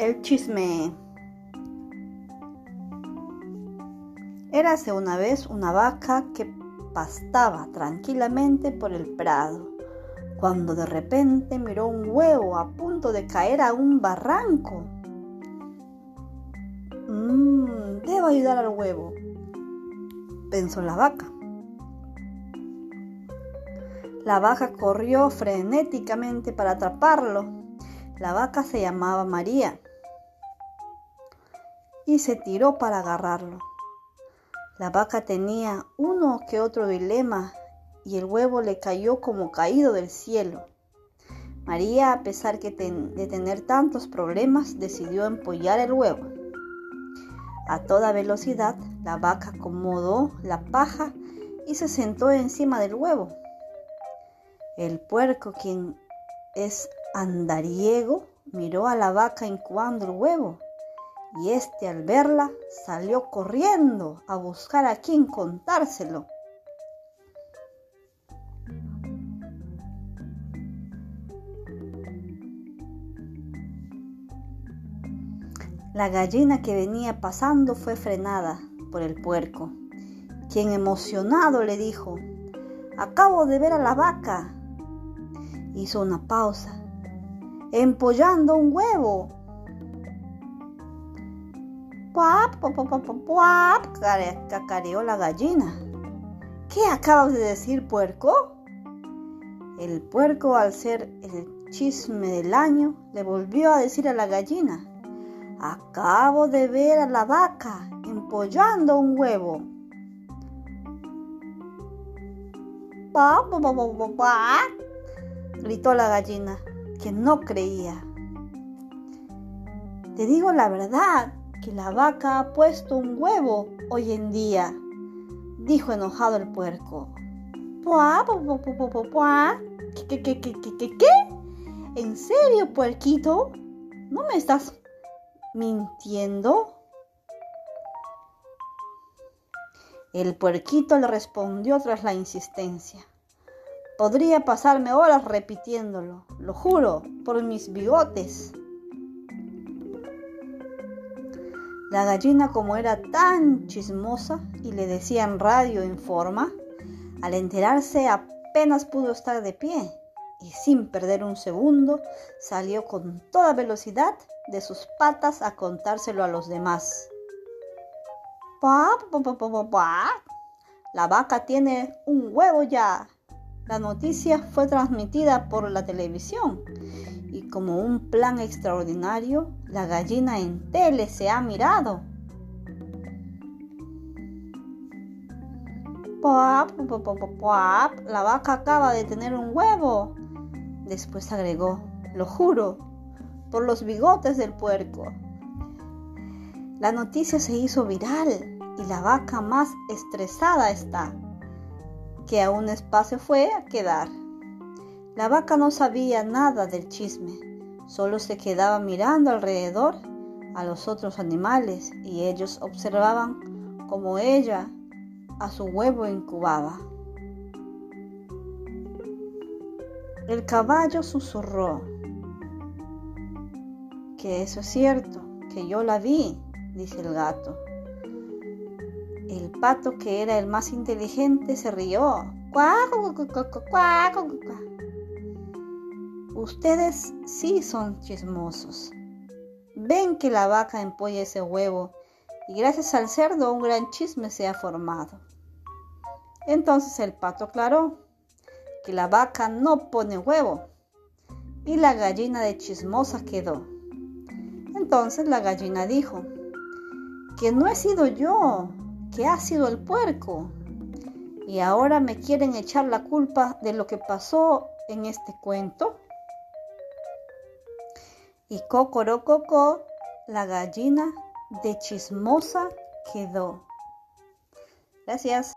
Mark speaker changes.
Speaker 1: El chisme. Érase una vez una vaca que pastaba tranquilamente por el prado, cuando de repente miró un huevo a punto de caer a un barranco. Mmm, debo ayudar al huevo, pensó la vaca. La vaca corrió frenéticamente para atraparlo. La vaca se llamaba María y se tiró para agarrarlo. La vaca tenía uno que otro dilema y el huevo le cayó como caído del cielo. María, a pesar de tener tantos problemas, decidió empollar el huevo. A toda velocidad, la vaca acomodó la paja y se sentó encima del huevo. El puerco, quien es andariego, miró a la vaca incubando el huevo y este al verla salió corriendo a buscar a quien contárselo. La gallina que venía pasando fue frenada por el puerco, quien emocionado le dijo, acabo de ver a la vaca. Hizo una pausa, empollando un huevo ¡Puap, puap, puap, cacareó la gallina. ¿Qué acabas de decir, puerco? El puerco, al ser el chisme del año, le volvió a decir a la gallina, acabo de ver a la vaca empollando un huevo. ¡Puap, puap, puap, puap! gritó la gallina, que no creía. Te digo la verdad, que la vaca ha puesto un huevo hoy en día, dijo enojado el puerco. ¿Puá, ¿Qué, qué, qué, qué, qué, qué? ¿En serio, puerquito? ¿No me estás mintiendo? El puerquito le respondió tras la insistencia. Podría pasarme horas repitiéndolo, lo juro, por mis bigotes. La gallina como era tan chismosa y le decían radio en forma, al enterarse apenas pudo estar de pie y sin perder un segundo salió con toda velocidad de sus patas a contárselo a los demás. La vaca tiene un huevo ya. La noticia fue transmitida por la televisión y como un plan extraordinario, la gallina en tele se ha mirado. ¡Pop! La vaca acaba de tener un huevo. Después agregó, lo juro, por los bigotes del puerco. La noticia se hizo viral y la vaca más estresada está, que a un espacio fue a quedar. La vaca no sabía nada del chisme, solo se quedaba mirando alrededor a los otros animales y ellos observaban cómo ella a su huevo incubaba. El caballo susurró, que eso es cierto, que yo la vi, dice el gato. El pato, que era el más inteligente, se rió. Ustedes sí son chismosos. Ven que la vaca empolla ese huevo y gracias al cerdo un gran chisme se ha formado. Entonces el pato aclaró que la vaca no pone huevo y la gallina de chismosa quedó. Entonces la gallina dijo que no he sido yo, que ha sido el puerco. Y ahora me quieren echar la culpa de lo que pasó en este cuento y cocorococó, la gallina de chismosa quedó. Gracias.